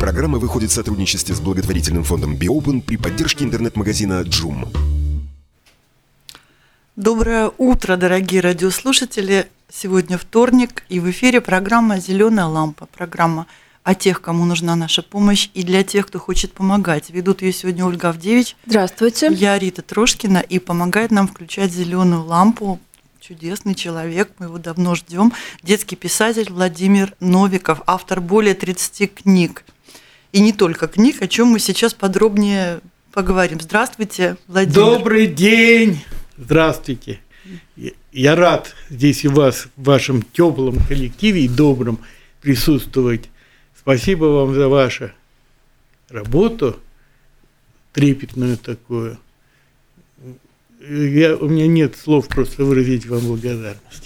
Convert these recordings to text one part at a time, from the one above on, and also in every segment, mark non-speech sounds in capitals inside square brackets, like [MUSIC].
Программа выходит в сотрудничестве с благотворительным фондом «Биопен» при поддержке интернет-магазина «Джум». Доброе утро, дорогие радиослушатели. Сегодня вторник, и в эфире программа «Зеленая лампа». Программа о тех, кому нужна наша помощь, и для тех, кто хочет помогать. Ведут ее сегодня Ольга Авдевич. Здравствуйте. Я Рита Трошкина, и помогает нам включать зеленую лампу чудесный человек, мы его давно ждем. Детский писатель Владимир Новиков, автор более 30 книг – и не только книг, о чем мы сейчас подробнее поговорим. Здравствуйте, Владимир. Добрый день. Здравствуйте. Я рад здесь у вас, в вашем теплом коллективе и добром присутствовать. Спасибо вам за вашу работу, трепетную такую. Я, у меня нет слов просто выразить вам благодарность.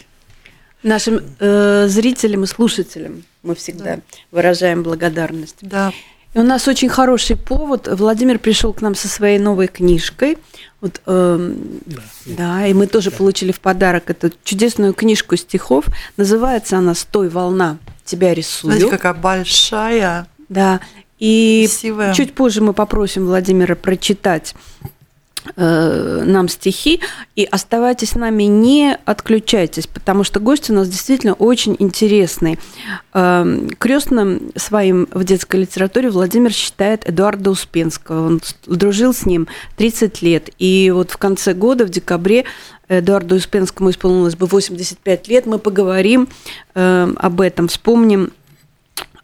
Нашим э, зрителям и слушателям мы всегда да. выражаем благодарность. Да. И у нас очень хороший повод. Владимир пришел к нам со своей новой книжкой. Вот, э, да, да, и мы тоже да. получили в подарок эту чудесную книжку стихов. Называется она «Стой, волна, тебя рисую». Знаете, какая большая. Да. И Красивая. чуть позже мы попросим Владимира прочитать нам стихи. И оставайтесь с нами, не отключайтесь, потому что гость у нас действительно очень интересный. Эм, Крестным своим в детской литературе Владимир считает Эдуарда Успенского. Он дружил с ним 30 лет. И вот в конце года, в декабре, Эдуарду Успенскому исполнилось бы 85 лет. Мы поговорим э, об этом, вспомним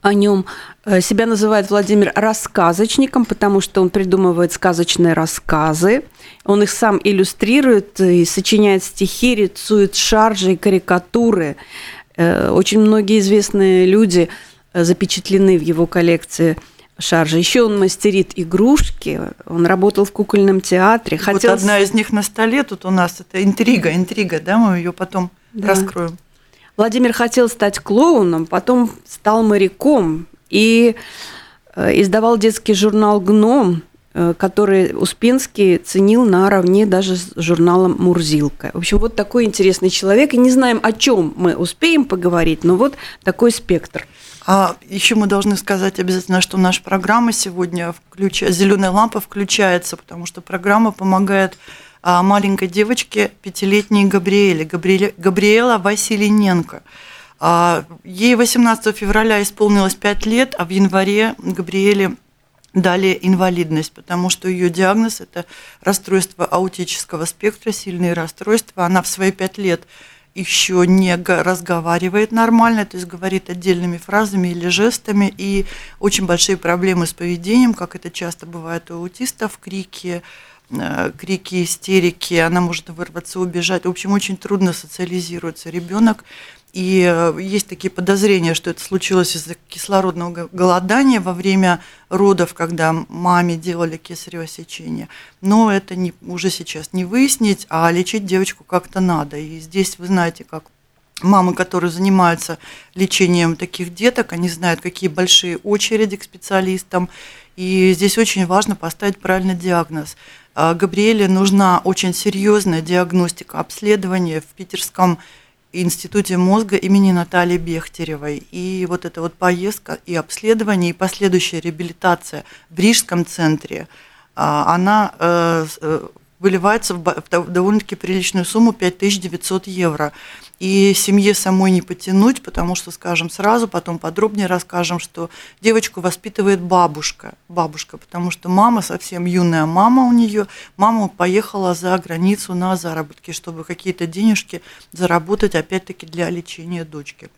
о нем. Э, себя называет Владимир рассказочником, потому что он придумывает сказочные рассказы. Он их сам иллюстрирует и сочиняет стихи, рисует шаржи и карикатуры. Э, очень многие известные люди э, запечатлены в его коллекции шаржи. Еще он мастерит игрушки, он работал в кукольном театре. Хотел... Вот одна из них на столе тут у нас, это интрига, интрига, да, мы ее потом да. раскроем. Владимир хотел стать клоуном, потом стал моряком и э, издавал детский журнал «Гном», э, который Успенский ценил наравне даже с журналом «Мурзилка». В общем, вот такой интересный человек. И не знаем, о чем мы успеем поговорить, но вот такой спектр. А еще мы должны сказать обязательно, что наша программа сегодня включ... «Зеленая лампа» включается, потому что программа помогает маленькой девочке, пятилетней Габриэле, Габриэле, Габриэла Василененко. А, ей 18 февраля исполнилось 5 лет, а в январе Габриэле дали инвалидность, потому что ее диагноз – это расстройство аутического спектра, сильные расстройства. Она в свои 5 лет еще не разговаривает нормально, то есть говорит отдельными фразами или жестами, и очень большие проблемы с поведением, как это часто бывает у аутистов, крики, крики, истерики, она может вырваться, убежать. В общем, очень трудно социализируется ребенок. И э, есть такие подозрения, что это случилось из-за кислородного голодания во время родов, когда маме делали кесарево сечение. Но это не, уже сейчас не выяснить, а лечить девочку как-то надо. И здесь вы знаете, как мамы, которые занимаются лечением таких деток, они знают, какие большие очереди к специалистам. И здесь очень важно поставить правильный диагноз. А, Габриэле нужна очень серьезная диагностика, обследование в Питерском институте мозга имени Натальи Бехтеревой. И вот эта вот поездка и обследование, и последующая реабилитация в Рижском центре, а, она э, э, выливается в довольно-таки приличную сумму 5900 евро и семье самой не потянуть, потому что, скажем сразу, потом подробнее расскажем, что девочку воспитывает бабушка, бабушка, потому что мама совсем юная мама у нее, мама поехала за границу на заработки, чтобы какие-то денежки заработать опять-таки для лечения дочки.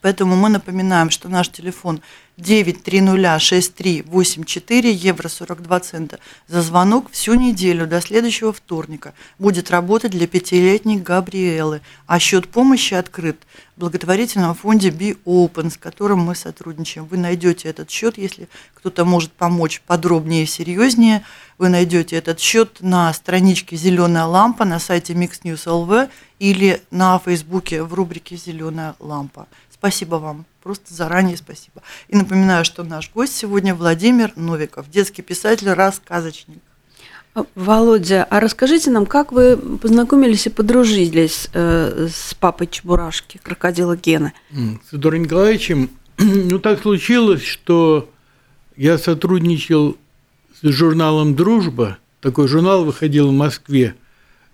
Поэтому мы напоминаем, что наш телефон 9306384 евро 42 цента за звонок всю неделю до следующего вторника будет работать для пятилетней Габриэлы, а счет помощи открыт в благотворительном фонде Be Open, с которым мы сотрудничаем. Вы найдете этот счет, если кто-то может помочь подробнее и серьезнее. Вы найдете этот счет на страничке Зеленая лампа на сайте Mix News LV или на Фейсбуке в рубрике Зеленая лампа. Спасибо вам. Просто заранее спасибо. И напоминаю, что наш гость сегодня Владимир Новиков, детский писатель, рассказочник. Володя, а расскажите нам, как вы познакомились и подружились э, с папой Чебурашки, крокодила Гена? С Эдуардом Николаевичем, [CLEARS THROAT] ну так случилось, что я сотрудничал с журналом «Дружба». Такой журнал выходил в Москве.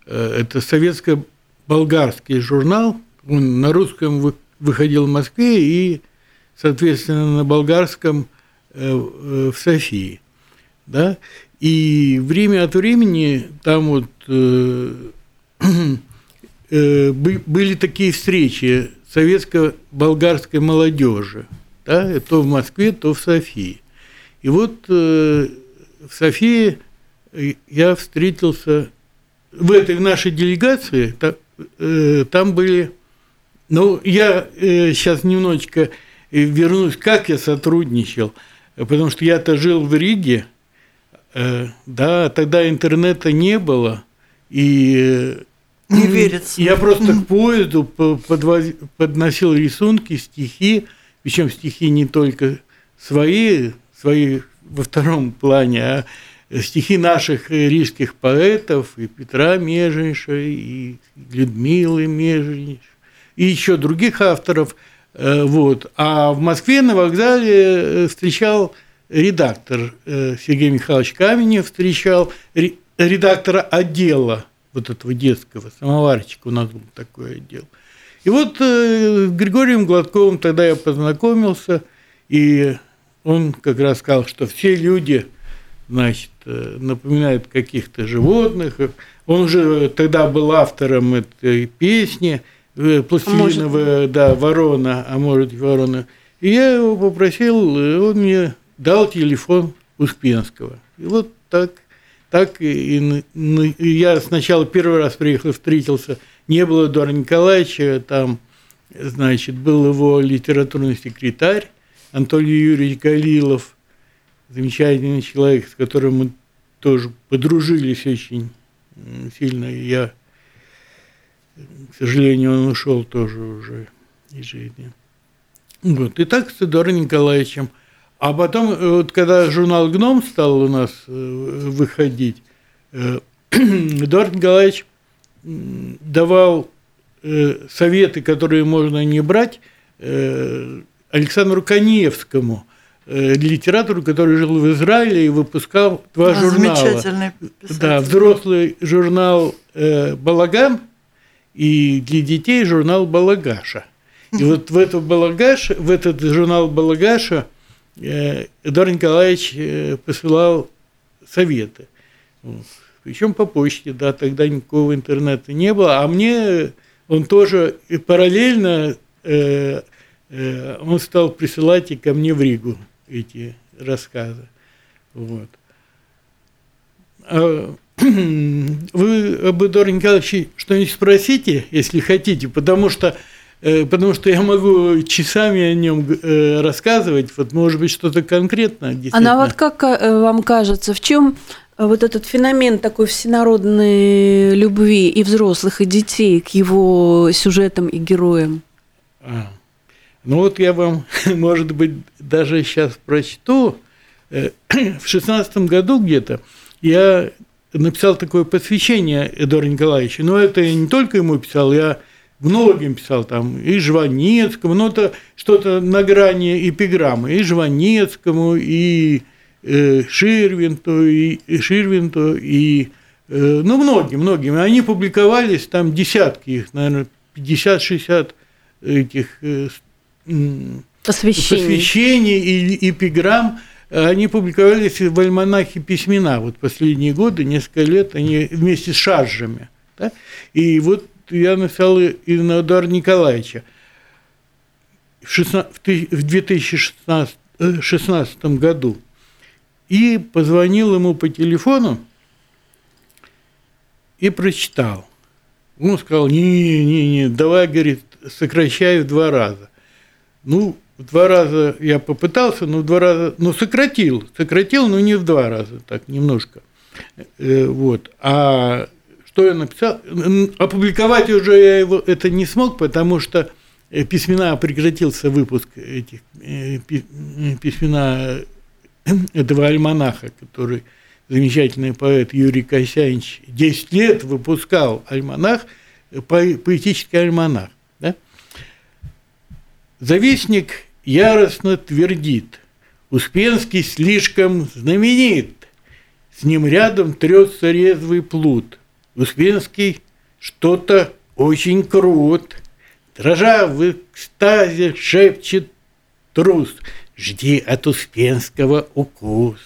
Э, это советско-болгарский журнал. Он на русском выходил в Москве и, соответственно, на болгарском э, в Софии. Да? И время от времени там вот э, [CLEARS THROAT] э, были такие встречи советско-болгарской молодежи, да, то в Москве, то в Софии. И вот э, в Софии я встретился в этой нашей делегации, э, там были, ну, я э, сейчас немножечко вернусь, как я сотрудничал, потому что я-то жил в Риге, Э, да, тогда интернета не было, и не верится. Я просто к поезду подвоз... подносил рисунки, стихи, причем стихи не только свои, свои во втором плане, а стихи наших рижских поэтов, и Петра Меженьша, и Людмилы Меженьш, и еще других авторов. Э, вот. А в Москве на вокзале э, встречал редактор э, Сергей Михайлович Каменев встречал редактора отдела вот этого детского, самоварчика у нас был такой отдел. И вот с Григорием Гладковым тогда я познакомился, и он как раз сказал, что все люди, значит, напоминают каких-то животных. Он уже тогда был автором этой песни «Пластилиновая, а да, ворона, а может ворона». И я его попросил, он мне дал телефон Успенского. И вот так, так и, и я сначала первый раз приехал, встретился, не было Эдуарда Николаевича, там, значит, был его литературный секретарь Анатолий Юрьевич Галилов, замечательный человек, с которым мы тоже подружились очень сильно. Я, к сожалению, он ушел тоже уже из жизни. Вот. И так с Эдуардом Николаевичем – а потом, э, вот когда журнал «Гном» стал у нас э, выходить, э, [CLEARS THROAT] Эдуард Николаевич давал советы, которые можно не брать, Александру Каневскому, литератору, который жил в Израиле и выпускал два а, журнала. Замечательный писатель. Да, взрослый журнал «Балаган» и для детей журнал «Балагаша». И вот в, этот Балагаш, в этот журнал «Балагаша» Э, Эдуард Николаевич э, посылал советы. Причем по почте, да, тогда никакого интернета не было. А мне он тоже параллельно э, он стал присылать и ко мне в Ригу эти рассказы. Вот. А, вы об Эдуарде Николаевиче что-нибудь спросите, если хотите, потому что Э, потому что я могу часами о нем э, рассказывать, вот может быть что-то конкретное. А на вот как э, вам кажется, в чем вот этот феномен такой всенародной любви и взрослых, и детей к его сюжетам и героям? А, ну вот я вам, [LAUGHS] может быть, даже сейчас прочту. [CLEARS THROAT] В шестнадцатом году где-то я написал такое посвящение Эдуарду Николаевичу, но это я не только ему писал, я многим писал, там, и Жванецкому, ну, это что-то на грани эпиграммы, и Жванецкому, и э, Ширвинту, и, и Ширвинту, и, э, ну, многим, многим. Они публиковались, там десятки их, наверное, 50-60 этих э, посвящений. посвящений и эпиграмм, они публиковались в альманахе «Письмена». Вот последние годы, несколько лет, они вместе с шаржами. Да? И вот я написал и на Николаевича. В, 16, в 2016 э, году и позвонил ему по телефону и прочитал. Он сказал, не-не-не, давай, говорит, сокращаю в два раза. Ну, в два раза я попытался, но в два раза, ну, сократил, сократил, но не в два раза, так, немножко. Э, вот. А что я написал? Опубликовать уже я его это не смог, потому что э, письмена прекратился выпуск этих э, письмена этого альманаха, который замечательный поэт Юрий Косянович 10 лет выпускал альманах, поэтический альманах. Да? Завистник яростно твердит, Успенский слишком знаменит, с ним рядом трется резвый плут. Успенский что-то очень крут, дрожа в экстазе шепчет трус, жди от Успенского укус.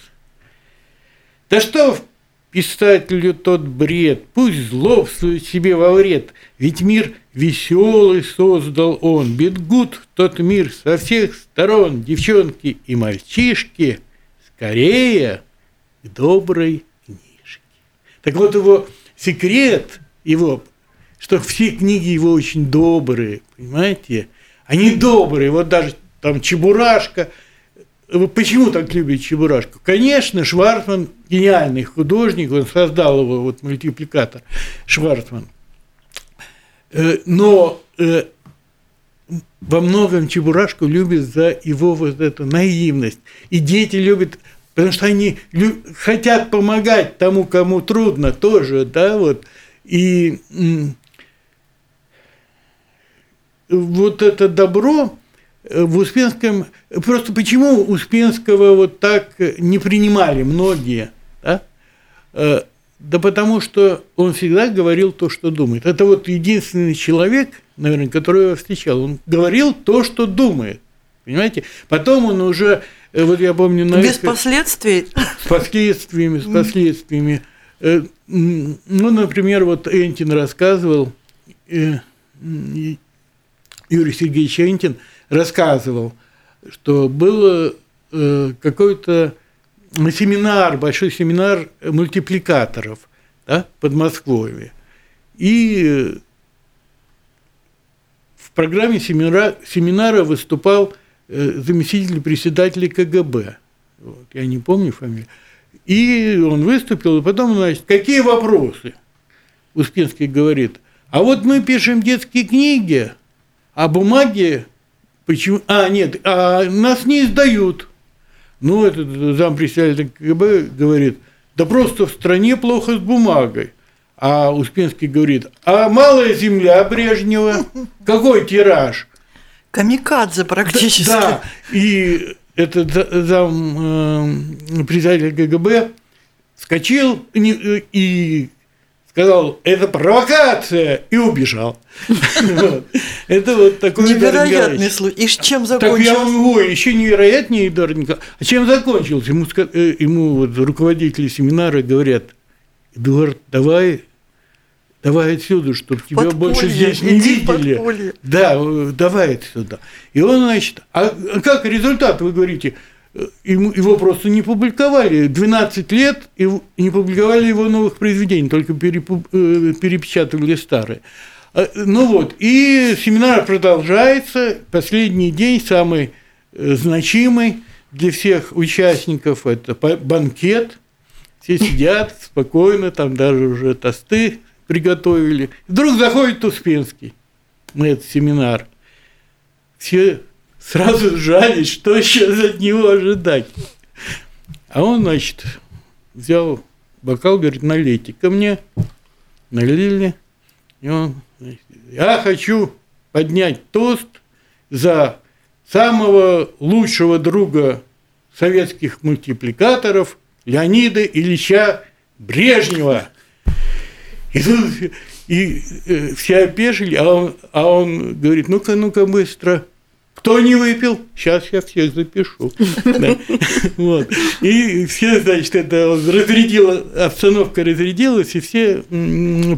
Да что писателю тот бред, пусть злобствует себе во вред, ведь мир веселый создал он, бедгут тот мир со всех сторон, девчонки и мальчишки, скорее к доброй книжке. Так вот его секрет, его, что все книги его очень добрые, понимаете, они добрые, вот даже там Чебурашка – Почему так любят Чебурашку? Конечно, Шварцман гениальный художник, он создал его, вот мультипликатор Шварцман. Э, но э, во многом Чебурашку любят за его вот эту наивность. И дети любят, потому что они хотят помогать тому, кому трудно тоже, да, вот. И вот это добро, в Успенском, просто почему Успенского вот так не принимали многие, да? Э, да потому что он всегда говорил то, что думает. Это вот единственный человек, наверное, которого я встречал. Он говорил то, что думает. Понимаете? Потом он уже, э, вот я помню... На Без последствий? С последствиями, с последствиями. Ну, например, вот Энтин рассказывал, Юрий Сергеевич Энтин – рассказывал, что был э, какой-то семинар, большой семинар мультипликаторов да, под Москвой. И в программе семинара, семинара выступал э, заместитель председателя КГБ. Вот, я не помню фамилию. И он выступил, и потом, значит, какие вопросы? Успенский говорит, а вот мы пишем детские книги, а бумаги Почему? А, нет, а нас не издают. Ну, этот зампредседатель КГБ говорит, да просто в стране плохо с бумагой. А Успенский говорит, а малая земля Брежнева, какой тираж? Камикадзе практически. Да, да. и этот зам э, председатель КГБ вскочил и, и сказал, это провокация, и убежал. Это вот такой Невероятный случай. И чем закончился? Так я его еще невероятнее, Эдуард А чем закончился? Ему, э, руководители семинара говорят, Эдуард, давай давай отсюда, чтобы тебя подполье, больше здесь не видели. Да, э, давай отсюда. И он, значит, а как результат, вы говорите, его просто не публиковали. 12 лет и не публиковали его новых произведений, только э, перепечатывали старые. А, ну вот, и семинар продолжается. Последний день, самый э, значимый для всех участников, это банкет. Все сидят спокойно, там даже уже тосты приготовили. Вдруг заходит Успенский на этот семинар. Все сразу сжались, что еще от него ожидать. А он, значит, взял бокал, говорит, налейте ко мне. Налили. И он, значит, я хочу поднять тост за самого лучшего друга советских мультипликаторов Леонида Ильича Брежнева. И, тут, и э, все опешили, а он, а он говорит, ну-ка, ну-ка, быстро – кто не выпил? Сейчас я всех запишу. [LAUGHS] И все, значит, это разрядило, обстановка разрядилась, и все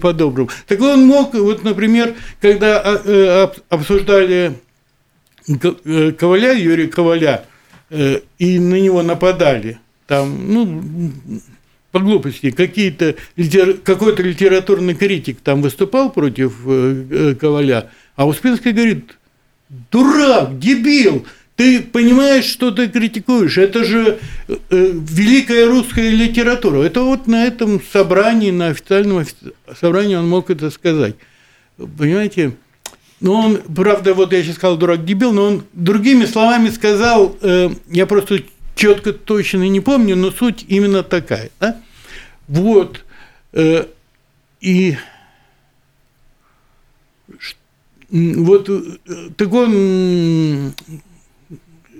по-доброму. Так он мог, вот, например, когда а, э, обсуждали э, Коваля, Юрия Коваля, э, и на него нападали, там, ну, по глупости, какие-то, какой-то литературный критик там выступал против Коваля, А Успенский говорит, дурак, дебил, ты понимаешь, что ты критикуешь? Это же э, великая русская литература. Это вот на этом собрании, на официальном собрании он мог это сказать. Понимаете? Ну, он, правда, вот я сейчас сказал дурак дебил, но он другими словами сказал, э, я просто четко точно не помню, но суть именно такая. Да? Вот. Э, и вот э, так он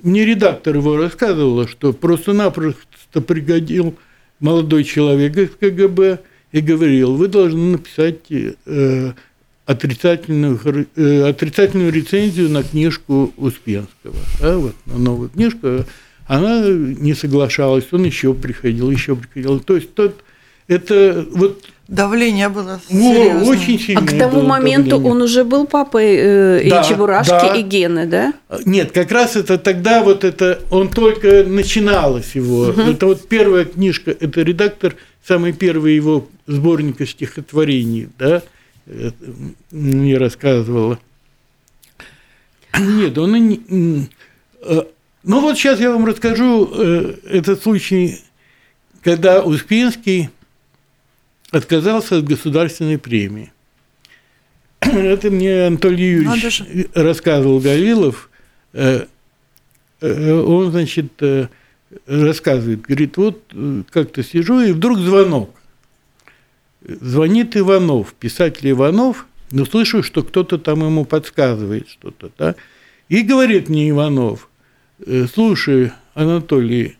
мне редактор его рассказывала, что просто-напросто пригодил молодой человек из КГБ и говорил, вы должны написать э, отрицательную, э, отрицательную рецензию на книжку Успенского, да, вот, на новую книжку. Она не соглашалась, он еще приходил, еще приходил. То есть тот, это вот Давление было серьезное. очень сильное. А к тому моменту давление. он уже был папой э, да, и Чебурашки, да. и Гены, да? Нет, как раз это тогда вот это, он только начиналось его. Угу. Это вот первая книжка, это редактор, самый первый его сборника стихотворений, да, мне рассказывала. Нет, он и не... Э, ну вот сейчас я вам расскажу э, этот случай, когда Успенский отказался от государственной премии. [CLEARS THROAT] Это мне Анатолий Юрьевич рассказывал Гавилов. Э, э, он, значит, э, рассказывает, говорит, вот как-то сижу, и вдруг звонок. Звонит Иванов, писатель Иванов, но слышу, что кто-то там ему подсказывает что-то, да, и говорит мне Иванов, слушай, Анатолий,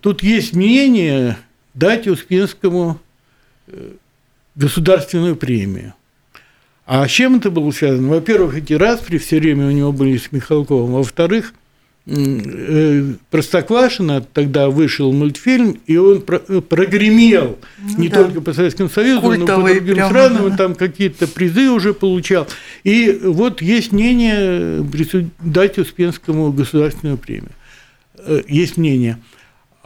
тут есть мнение дать Успенскому государственную премию. А с чем это было связано? Во-первых, эти распри все время у него были с Михалковым. Во-вторых, э, Простоквашино, тогда вышел мультфильм, и он э, прогремел ну, не да. только по Советскому Союзу, Культовый но по другим прямо, странам, да. там какие-то призы уже получал. И вот есть мнение дать Успенскому государственную премию. Э, есть мнение –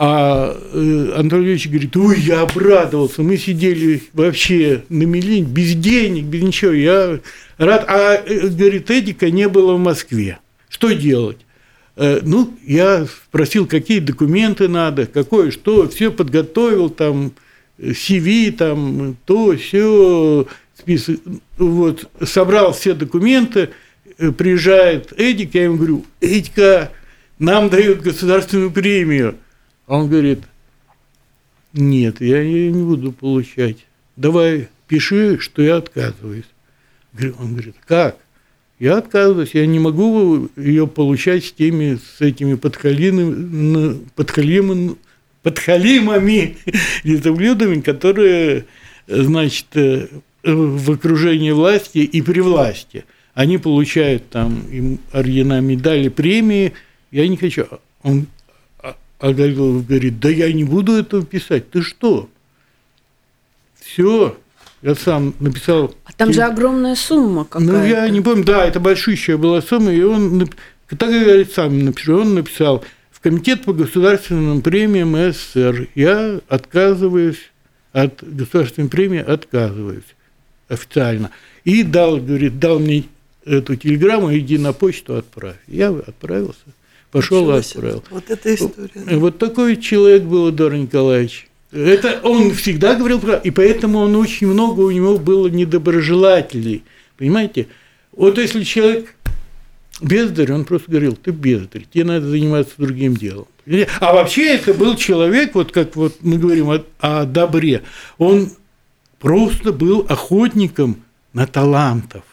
а э, Анатолий Ильич говорит, ой, я обрадовался, мы сидели вообще на милень, без денег, без ничего, я рад. А, э, говорит, Эдика не было в Москве. Что делать? Э, ну, я спросил, какие документы надо, какое, что, все подготовил, там, CV, там, то, все, список, вот, собрал все документы, приезжает Эдик, я ему говорю, Эдика, нам дают государственную премию – он говорит, нет, я ее не буду получать. Давай пиши, что я отказываюсь. Он говорит, как? Я отказываюсь, я не могу ее получать с теми, с этими подхалимами, подхалимами, подхалимами лизоблюдами, которые, значит, в окружении власти и при власти. Они получают там им ордена, медали, премии. Я не хочу. Он а Гавилов говорит, да я не буду этого писать, ты что? Все, я сам написал. А там же огромная сумма какая-то. Ну, я не помню, да, это большущая была сумма, и он, так говорит, сам написал, он написал, в Комитет по государственным премиям СССР я отказываюсь от государственной премии, отказываюсь официально. И дал, говорит, дал мне эту телеграмму, иди на почту отправь. Я отправился. Пошел и отправил. Вот эта история. Вот такой человек был Эдуард Николаевич. Это он всегда говорил про... И поэтому он очень много у него было недоброжелателей. Понимаете? Вот если человек бездарь, он просто говорил, ты бездарь, тебе надо заниматься другим делом. А вообще это был человек, вот как вот мы говорим о, о добре, он просто был охотником на талантов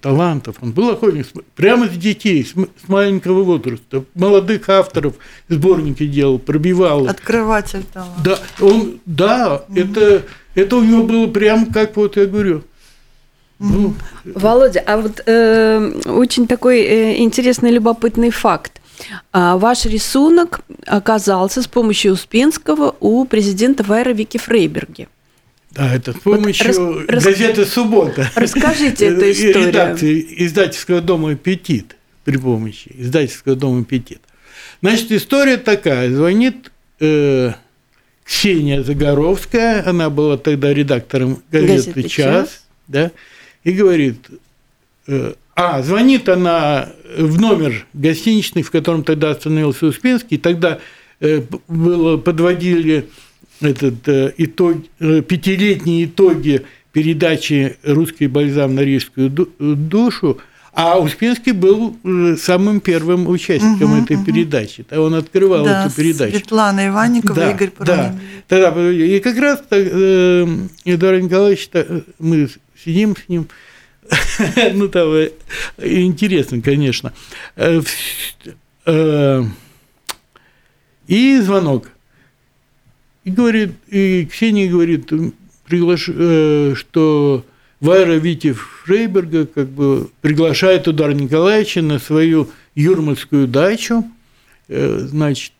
талантов. Он был охотник прямо с детей, с маленького возраста, молодых авторов сборники делал, пробивал. Открыватель таланта. Да, он, да, это, это у него было прямо как вот я говорю. Ну, Володя, а вот э, очень такой э, интересный, любопытный факт. А ваш рисунок оказался с помощью Успенского у президента Вайра Вики Фрейберги. Да, это с помощью вот рас, газеты «Суббота». Расскажите эту историю. Редакции издательского дома «Аппетит» при помощи издательского дома «Аппетит». Значит, история такая. Звонит э, Ксения Загоровская, она была тогда редактором газеты, газеты «Час», да, и говорит, э, а, звонит она в номер гостиничный, в котором тогда остановился Успенский, тогда э, было, подводили этот э, итог, э, пятилетние итоги передачи «Русский бальзам на рижскую душу», а Успенский был э, самым первым участником угу, этой угу. передачи. Он открывал да, эту передачу. Светлана Иванникова, да, Игорь Паранин. Да, тогда, и как раз э, Эдуард Николаевич, мы сидим с ним, [LAUGHS] ну, там интересно, конечно. И звонок. И говорит, и Ксения говорит, приглаш... что Вайра Вити Фрейберга как бы приглашает Удара Николаевича на свою юрмальскую дачу, э, значит,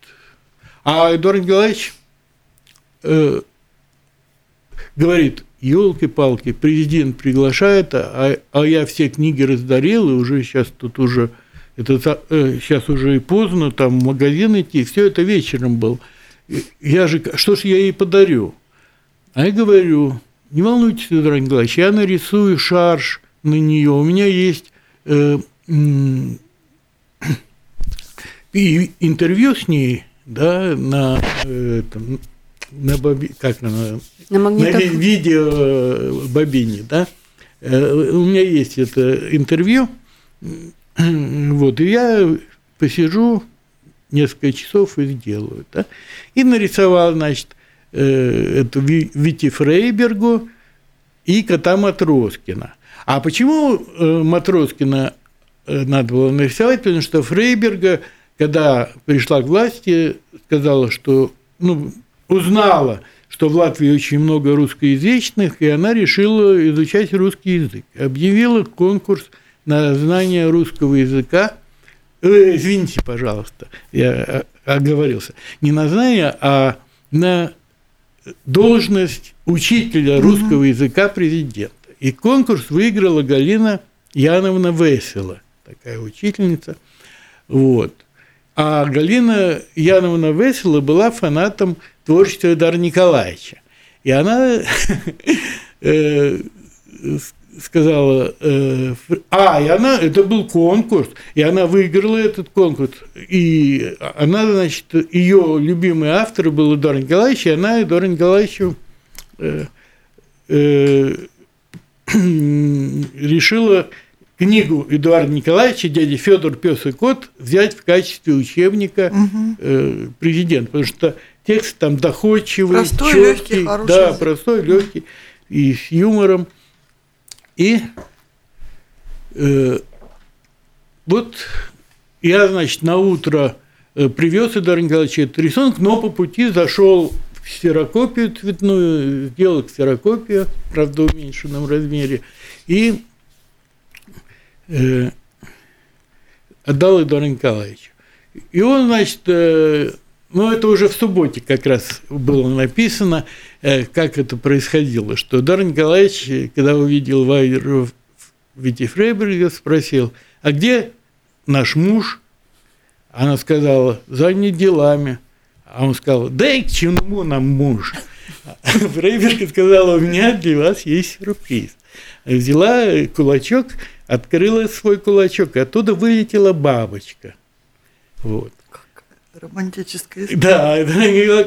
а Эдуард Николаевич э, говорит, елки-палки, президент приглашает, а, а я все книги раздарил, и уже сейчас тут уже, это э, сейчас уже и поздно, там в магазин идти, все это вечером был. Я же, что ж я ей подарю? А я говорю, не волнуйтесь, Федор Николаевич, я нарисую шарж на нее. У меня есть э, и интервью с ней, да, на, э, там, на, как на, на, на видео э, бобине, да. Э, у меня есть это интервью, [CLEARS THROAT] вот, и я посижу несколько часов и сделаю, да, и нарисовал, значит, Э, эту Вити Фрейбергу и кота Матроскина. А почему э, Матроскина э, надо было нарисовать? Потому что Фрейберга, когда пришла к власти, сказала, что ну, узнала, что в Латвии очень много русскоязычных, и она решила изучать русский язык. Объявила конкурс на знание русского языка. Э, извините, пожалуйста, я оговорился. Не на знание, а на должность учителя русского языка президента. И конкурс выиграла Галина Яновна Весела, такая учительница. Вот. А Галина Яновна Весела была фанатом творчества Дара Николаевича. И она [LAUGHS] э, сказала, э, а, и она, это был конкурс, и она выиграла этот конкурс, и она, значит, ее любимый автор был Эдуард Николаевич, и она Эдуарду Николаевичу э, э, [CLEARS THROAT] решила книгу Эдуарда Николаевича «Дядя Федор, пес и кот» взять в качестве учебника угу. э, президента, потому что текст там доходчивый, простой, четкий, легкий, да, язык. простой, легкий и с юмором. И э, вот я, значит, на утро э, привез Эдуард Николаевич этот рисунок, но по пути зашел в ксерокопию цветную, сделал ксерокопию, правда, в уменьшенном размере, и э, отдал Эдуарду Николаевичу. И он, значит, э, ну, это уже в субботе как раз было написано, как это происходило, что Дар Николаевич, когда увидел Вайер Вити Фрейберга, спросил, а где наш муж? Она сказала, занят делами. А он сказал, да и к чему нам муж? [LAUGHS] Фрейберга сказала, у меня для вас есть сюрприз. Взяла кулачок, открыла свой кулачок, и оттуда вылетела бабочка. Вот. Романтическая история. Да,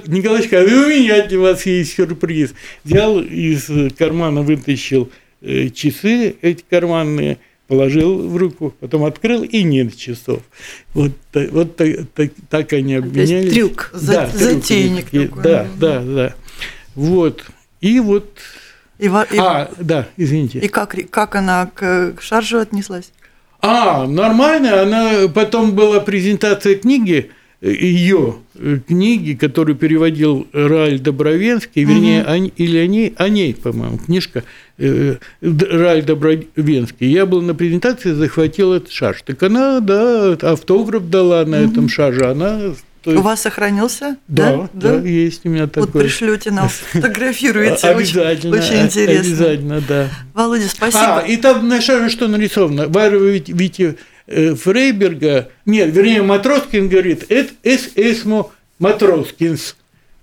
Николай сказал, у меня для вас есть сюрприз. Взял из кармана, вытащил э, часы эти карманные, положил в руку, потом открыл, и нет часов. Вот, вот так, так, так они обменялись. То есть трюк, да, затейник трюк, такой. Да, да, да. Вот. И вот... И, и, а, да, извините. И как, как она к шаржу отнеслась? А, нормально. Она потом была презентация книги, ее э, книги, которую переводил Рааль Добровенский, вернее, угу. о, или о ней, о ней, по-моему, книжка э, Рааль Добровенский. Я был на презентации, захватил этот шаш. Так она, да, автограф дала на угу. этом шаже, она есть... У вас сохранился? Да, да, да, есть у меня такой. Вот пришлете нам, [LAUGHS] фотографируете. Обязательно. Очень, очень интересно. Обязательно, да. Володя, спасибо. А, и там на шаже что нарисовано? Вити Э, Фрейберга, нет, вернее, Матроскин говорит, это эс эсмо Матроскинс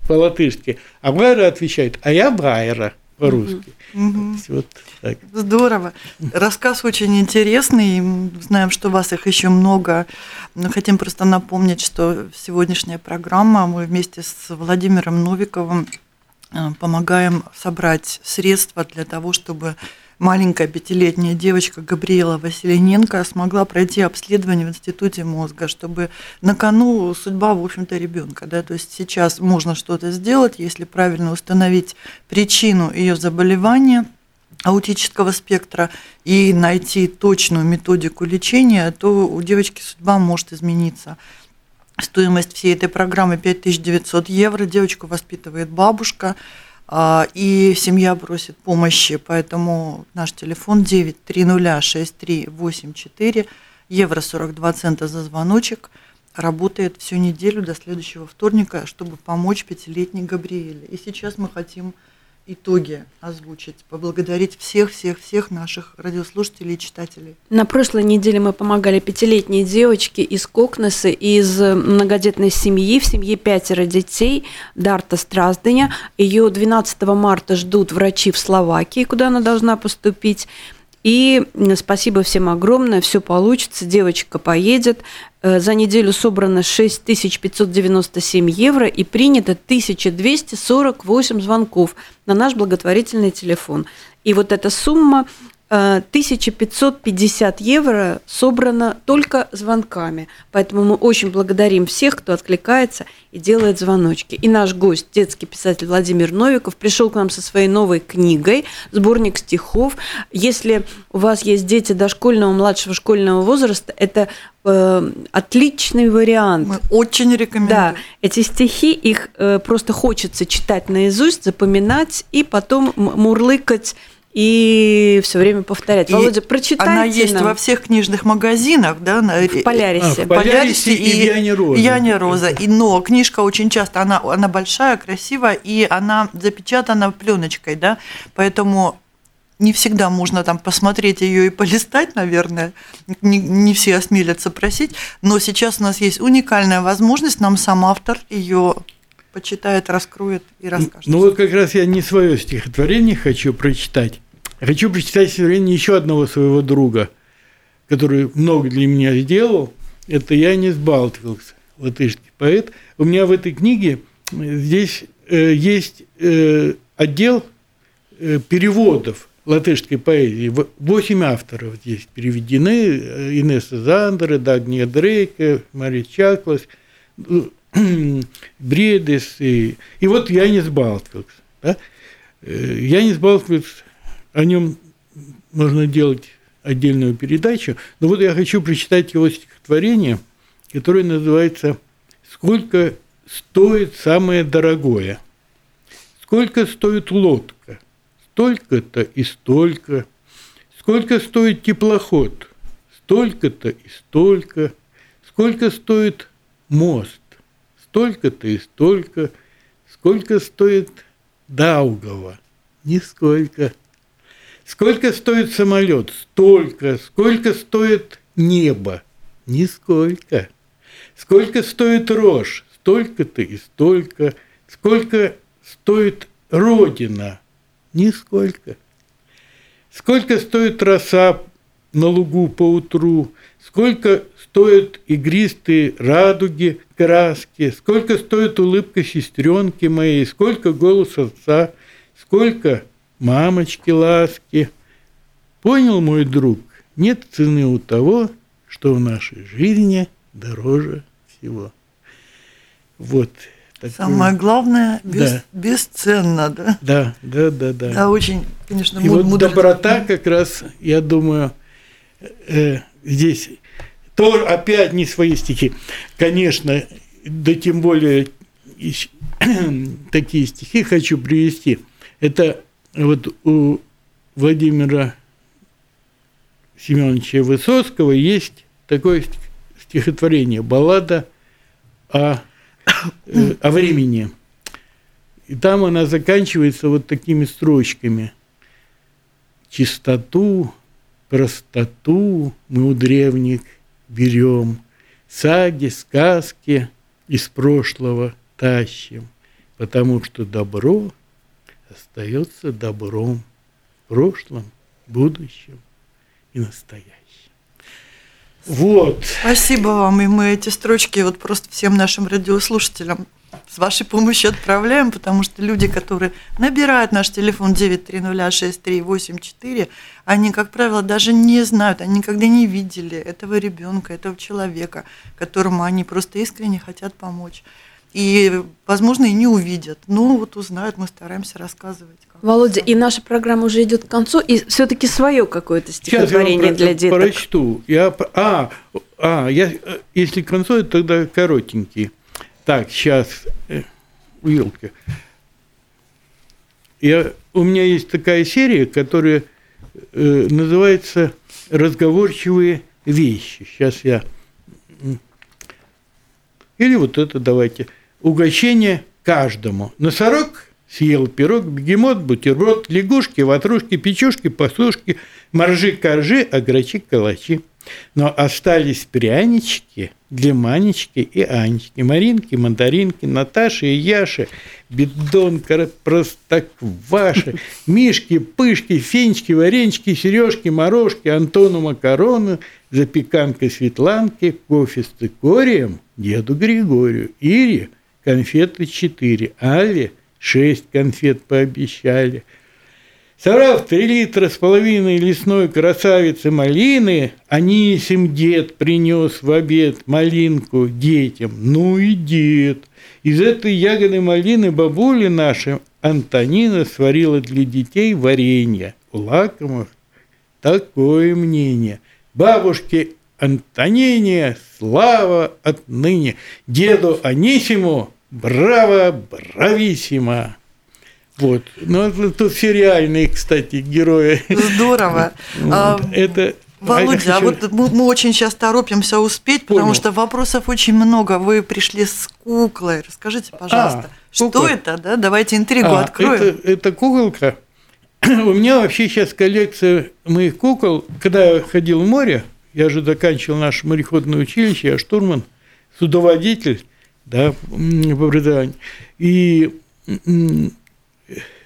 по-латышски, а Вайра отвечает, а я Вайра по-русски. Мгм. Вот так. Здорово. Рассказ очень интересный. Знаем, что у вас их еще много. Но хотим просто напомнить, что сегодняшняя программа мы вместе с Владимиром Новиковым э, помогаем собрать средства для того, чтобы маленькая пятилетняя девочка Габриэла Василененко смогла пройти обследование в Институте мозга, чтобы на кону судьба, в общем-то, ребенка. Да? То есть сейчас можно что-то сделать, если правильно установить причину ее заболевания аутического спектра и найти точную методику лечения, то у девочки судьба может измениться. Стоимость всей этой программы 5900 евро. Девочку воспитывает бабушка, и семья просит помощи, поэтому наш телефон 9306384, евро 42 цента за звоночек, работает всю неделю до следующего вторника, чтобы помочь пятилетней Габриэле. И сейчас мы хотим итоги озвучить, поблагодарить всех-всех-всех наших радиослушателей и читателей. На прошлой неделе мы помогали пятилетней девочке из Кокнеса, из многодетной семьи, в семье пятеро детей, Дарта Страздыня. Ее 12 марта ждут врачи в Словакии, куда она должна поступить. И спасибо всем огромное, все получится, девочка поедет. Э, За неделю собрано 6597 евро и принято 1248 звонков на наш благотворительный телефон. И вот эта сумма 1550 евро собрано только звонками. Поэтому мы очень благодарим всех, кто откликается и делает звоночки. И наш гость, детский писатель Владимир Новиков, пришел к нам со своей новой книгой, сборник стихов. Если у вас есть дети дошкольного, младшего школьного возраста, это э, отличный вариант. Мы очень рекомендуем. Да, эти стихи, их э, просто хочется читать наизусть, запоминать и потом мурлыкать и все время повторять. И Володя, прочитайте Она есть нам. во всех книжных магазинах, да, на, в Полярисе. А, в Полярисе и в Яне Роза. Яне Роза. И, но книжка очень часто, она, она большая, красивая, и она запечатана пленочкой, да, поэтому не всегда можно там посмотреть ее и полистать, наверное, не, не все осмелятся просить, но сейчас у нас есть уникальная возможность, нам сам автор ее почитает, раскроет и расскажет. Ну вот как раз я не свое стихотворение хочу прочитать. Хочу прочитать стихотворение еще одного своего друга, который много для меня сделал. Это Янис Балтвилкс, латышский поэт. У меня в этой книге э, здесь э, есть э, отдел э, переводов латышской поэзии. Восемь авторов здесь переведены. Э, Инесса Зандера, Дагния Дрейка, Мария Чаклас, Бредес и, и вот Янис Балтвилкс. Да? Э, Янис Балтвилкс, о нем можно делать отдельную передачу, но вот я хочу прочитать его стихотворение, которое называется «Сколько стоит самое дорогое?» Сколько стоит лодка? Столько-то и столько. Сколько стоит теплоход? Столько-то и столько. Сколько стоит мост? Столько-то и столько. Сколько стоит Даугава? Нисколько. Сколько стоит самолет? Столько. Сколько стоит небо? Нисколько. Сколько стоит рожь? Столько-то и столько. Сколько стоит Родина? Нисколько. Сколько стоит роса на лугу по утру? Сколько стоят игристые радуги, краски? Сколько стоит улыбка сестренки моей? Сколько голос отца? Сколько мамочки ласки? Понял, мой друг, нет цены у того, что в нашей жизни дороже всего. Вот. такое. Самое главное, без- Да. бесценно, да? Да, да, да, да. Да, очень, конечно, И муд- вот мудро. доброта как раз, я думаю, э, здесь то опять не свои стихи. Конечно, да тем более [CLEARS THROAT] такие стихи хочу привести. Это вот у Владимира Семеновича Высоцкого есть такое стих- стихотворение «Баллада о, э, о времени». И там она заканчивается вот такими строчками. Чистоту, простоту мы у древних берем, Саги, сказки из прошлого тащим, Потому что добро остается добром в прошлом, будущем и настоящем. Вот. Спасибо вам, и мы эти строчки вот просто всем нашим радиослушателям с вашей помощью отправляем, потому что люди, которые набирают наш телефон 9306384, они, как правило, даже не знают, они никогда не видели этого ребенка, этого человека, которому они просто искренне хотят помочь. И, возможно, и не увидят. Ну, вот узнают, мы стараемся рассказывать. Володя, и наша программа уже идет к концу, и все-таки свое какое-то стихотворение для деток. прочту. Я, а, а, я, если к концу, тогда коротенький. Так, сейчас, елки. Э, я, у меня есть такая серия, которая э, называется «Разговорчивые вещи». Сейчас я... Или вот это давайте. Угощение каждому. Носорог съел пирог, бегемот, бутерброд, лягушки, ватрушки, печушки, пасушки, моржи, коржи, а грачи, калачи. Но остались прянички для Манечки и Анечки, Маринки, Мандаринки, Наташи и Яши, Бидонка, Простокваши, Мишки, Пышки, Фенечки, Варенички, Сережки, Морошки, Антону Макарону, запеканка Светланки, кофе с цикорием, деду Григорию, Ире, конфеты 4, Алле – шесть конфет пообещали. Собрав три литра с половиной лесной красавицы малины, Анисим дед принес в обед малинку детям. Ну и дед. Из этой ягоды малины бабули наша Антонина сварила для детей варенье. У лакомых такое мнение. Бабушке Антонине слава отныне, деду Анисиму Браво, брависсимо. Вот. Ну, тут все реальные, кстати, герои. Здорово. Вот. Это Володя, а вот мы, мы очень сейчас торопимся успеть, потому Понял. что вопросов очень много. Вы пришли с куклой. Расскажите, пожалуйста, а, что кукла. это, да? Давайте интригу а, откроем. Это, это куколка. [CLEARS THROAT] У меня вообще сейчас коллекция моих кукол. Когда я ходил в море, я же заканчивал наше мореходное училище, я штурман, судоводитель да, в образовании. И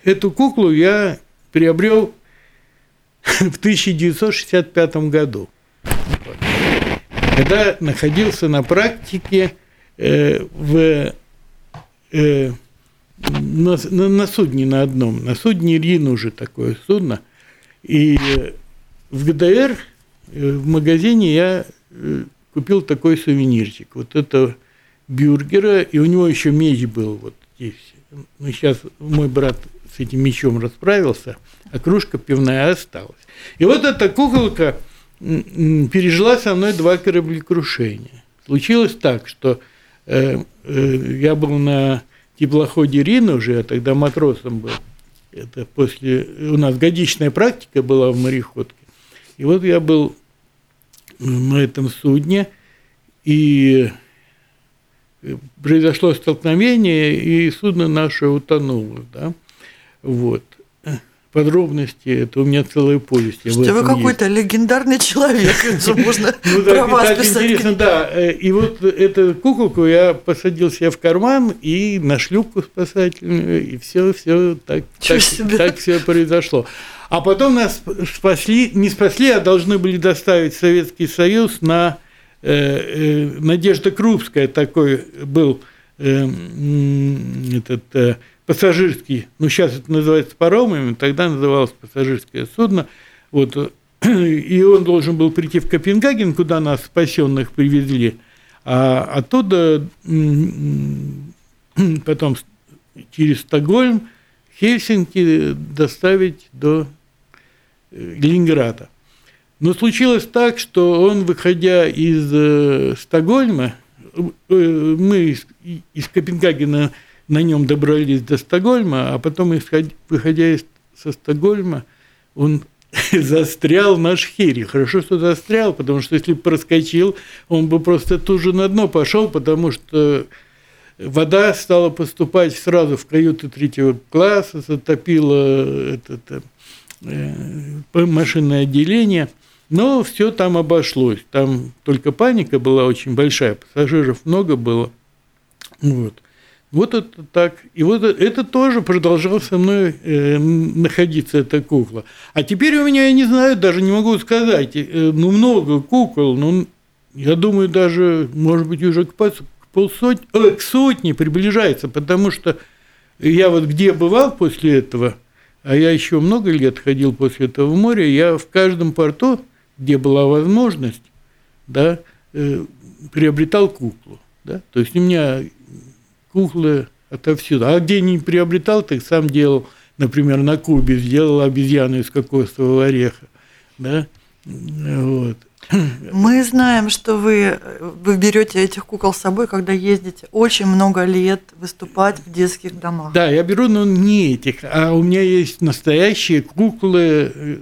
эту куклу я приобрел [LAUGHS] в 1965 году, когда находился на практике э, в, э, на, на, судне на одном, на судне Рин уже такое судно, и в ГДР э, в магазине я э, купил такой сувенирчик. Вот это бюргера, и у него еще меч был вот здесь. Ну, сейчас мой брат с этим мечом расправился, а кружка пивная осталась. И вот эта куколка пережила со мной два кораблекрушения. Случилось так, что э, э, я был на теплоходе Рин уже, я тогда матросом был. Это после... У нас годичная практика была в мореходке. И вот я был на этом судне, и произошло столкновение, и судно наше утонуло. Да? Вот. Подробности, это у меня целая повесть. Слушайте, вы какой-то легендарный человек, [LAUGHS] можно ну, про вас писать. интересно, да. Э, и вот эту куколку я посадил себе в карман и на шлюпку спасательную, и все, все так, так, все произошло. А потом нас спасли, не спасли, а должны были доставить Советский Союз на Надежда Крупская такой был э, этот пассажирский, ну сейчас это называется паромами, тогда называлось пассажирское судно, вот, [CLEARS THROAT] и он должен был прийти в Копенгаген, куда нас спасенных привезли, а оттуда потом через Стокгольм, Хельсинки доставить до Ленинграда. Но случилось так, что он, выходя из э, Стокгольма, э, мы из, Копенгагена на нем добрались до Стокгольма, а потом, выходя из, со Стокгольма, он [LAUGHS] застрял на шхере. Хорошо, что застрял, потому что если бы проскочил, он бы просто тут же на дно пошел, потому что вода стала поступать сразу в каюты третьего класса, затопила это, это, э, машинное отделение – но все там обошлось. Там только паника была очень большая, пассажиров много было. Вот. Вот это так. И вот это тоже продолжал со мной э, находиться, эта кукла. А теперь у меня, я не знаю, даже не могу сказать, э, ну, много кукол, ну, я думаю, даже, может быть, уже к, полсотни, э, к сотне приближается, потому что я вот где бывал после этого, а я еще много лет ходил после этого в море, я в каждом порту, где была возможность, да, э, приобретал куклу. Да? То есть у меня куклы отовсюду. А где не приобретал, так сам делал, например, на Кубе сделал обезьяну из кокосового ореха. Да? Вот. Мы знаем, что вы, вы берете этих кукол с собой, когда ездите очень много лет выступать в детских домах. Да, я беру, но не этих, а у меня есть настоящие куклы, э,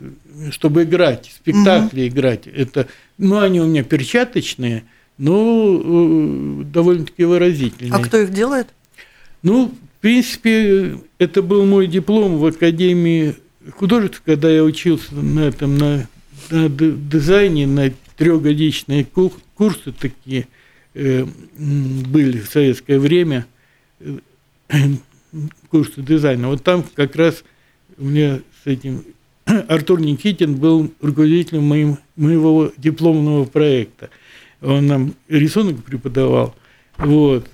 чтобы играть, спектакли угу. играть. Это, ну, они у меня перчаточные, но э, довольно-таки выразительные. А кто их делает? Ну, в принципе, это был мой диплом в Академии художеств, когда я учился на этом, на, на дизайне, на трехгодичные курсы такие э, были в советское время, э, [CLEARS THROAT] курсы дизайна. Вот там как раз у меня с этим [CLEARS THROAT] Артур Никитин был руководителем моим, моего дипломного проекта. Он нам рисунок преподавал. Вот.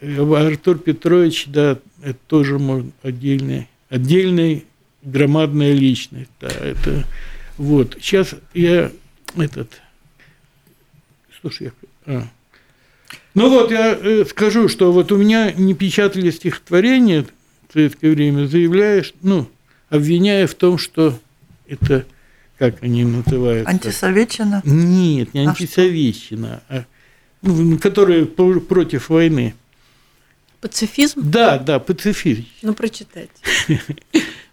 Артур Петрович, да, это тоже можно отдельная, отдельная громадная личность. Да, это, вот. Сейчас я этот... Слушай, я... А. Ну вот, я э, скажу, что вот у меня не печатали стихотворения в советское время, заявляешь, ну, обвиняя в том, что это, как они называют? Антисоветчина? Нет, не а антисоветчина, а, ну, которые против войны. Пацифизм? Да, да, пацифизм. Ну, прочитайте. [LAUGHS]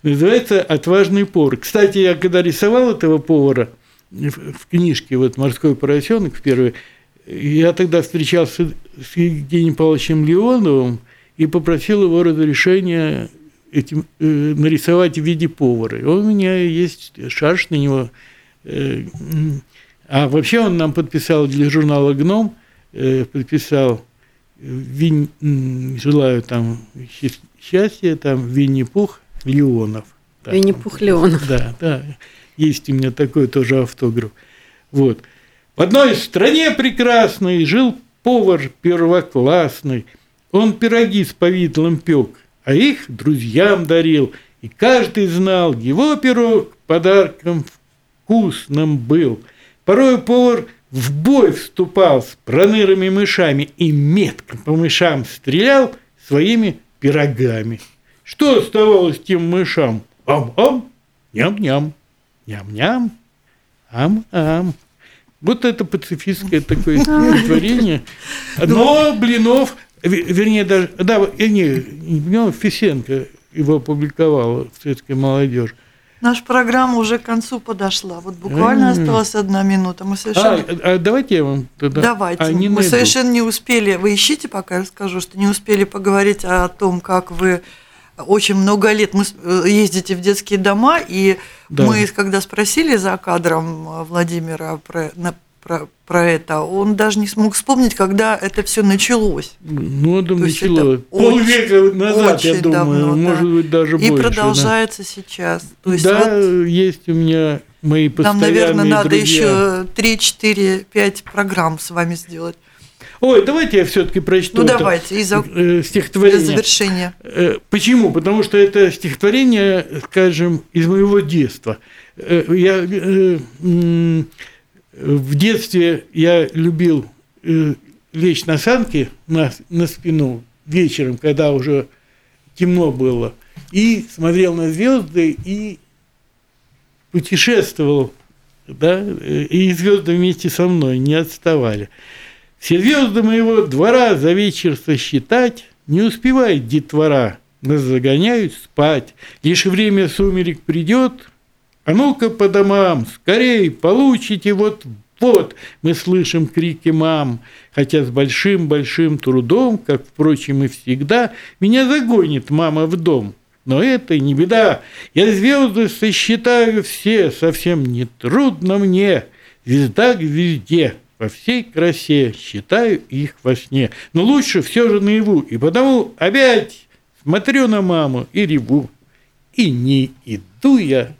Называется «Отважный повар». Кстати, я когда рисовал этого повара в книжке вот «Морской поросенок» в первой, я тогда встречался с Евгением Павловичем Леоновым и попросил его разрешения этим, э, нарисовать в виде повара. И у меня есть шарж на него. Э, а вообще он нам подписал для журнала «Гном», э, подписал Винь, желаю там счастья, там Винни-Пух Леонов. Да, Винни-Пух Леонов. Да, да, есть у меня такой тоже автограф. Вот. В одной стране прекрасной жил повар первоклассный. Он пироги с повидлом пек, а их друзьям дарил. И каждый знал, его пирог подарком вкусным был. Порой повар в бой вступал с пронырыми мышами и метко по мышам стрелял своими пирогами. Что оставалось тем мышам? Ам-ам, ням-ням, ням-ням, ам-ам. Вот это пацифистское такое [LAUGHS] стихотворение. Но Блинов, вернее, даже, да, не, не Фисенко его опубликовал в «Советской молодежи». Наша программа уже к концу подошла. Вот буквально mm-hmm. осталась одна минута. Мы совершенно... а, а давайте я вам тогда... Давайте. А, не Мы найду. совершенно не успели... Вы ищите, пока я расскажу, что не успели поговорить о том, как вы очень много лет мы э, ездите в детские дома, и да. мы, когда спросили за кадром э, Владимира про, на, про, про это, он даже не смог вспомнить, когда это все началось. Ну, это началось полвека назад, очень я думаю, давно, может да. быть, даже и больше. И продолжается да. сейчас. То есть да, вот есть у меня мои постоянные Нам, наверное, надо друзья. еще 3, 4, 5 программ с вами сделать. Ой, давайте я все-таки прочту. Ну, давайте, и за... Э, стихотворение. Для завершения. Э, почему? Потому что это стихотворение, скажем, из моего детства. Э, я в детстве я любил лечь на санки на, на спину вечером, когда уже темно было, и смотрел на звезды и путешествовал, да, и звезды вместе со мной не отставали. Все звезды моего двора за вечер сосчитать Не успевает детвора, нас загоняют спать. Лишь время сумерек придет, а ну-ка по домам, скорей, получите вот вот. Мы слышим крики мам, хотя с большим-большим трудом, как, впрочем, и всегда, меня загонит мама в дом. Но это не беда, я звезды сосчитаю все, совсем не трудно мне, звезда к звезде, во всей красе, считаю их во сне. Но лучше все же наяву, и потому опять смотрю на маму и реву. И не иду я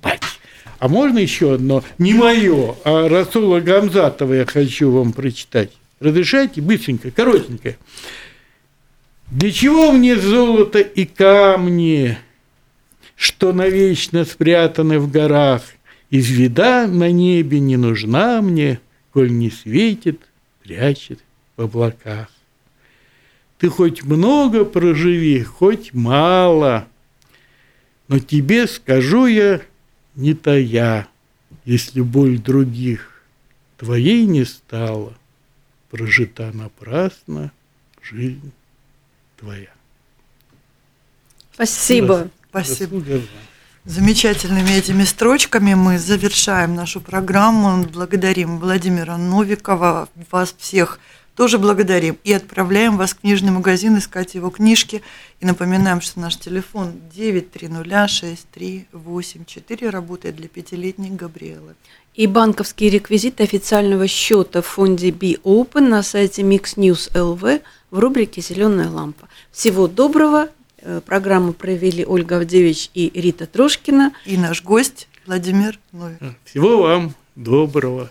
спать. А можно еще одно, не мое, а Расула Гамзатова я хочу вам прочитать. Разрешайте? Быстренько, коротенько. Для чего мне золото и камни, что навечно спрятаны в горах? И звезда на небе не нужна мне, коль не светит, прячет в облаках. Ты хоть много проживи, хоть мало, но тебе скажу я, не тая, если боль других твоей не стала, прожита напрасно жизнь твоя. Спасибо. Спасибо. Замечательными этими строчками мы завершаем нашу программу. Благодарим Владимира Новикова, вас всех тоже благодарим и отправляем вас в книжный магазин искать его книжки. И напоминаем, что наш телефон 9306384 работает для пятилетней Габриэлы. И банковские реквизиты официального счета в фонде Be Open на сайте Mix News LV в рубрике «Зеленая лампа». Всего доброго. Э, программу провели Ольга Авдевич и Рита Трошкина. И наш гость Владимир Новиков. Всего вам доброго.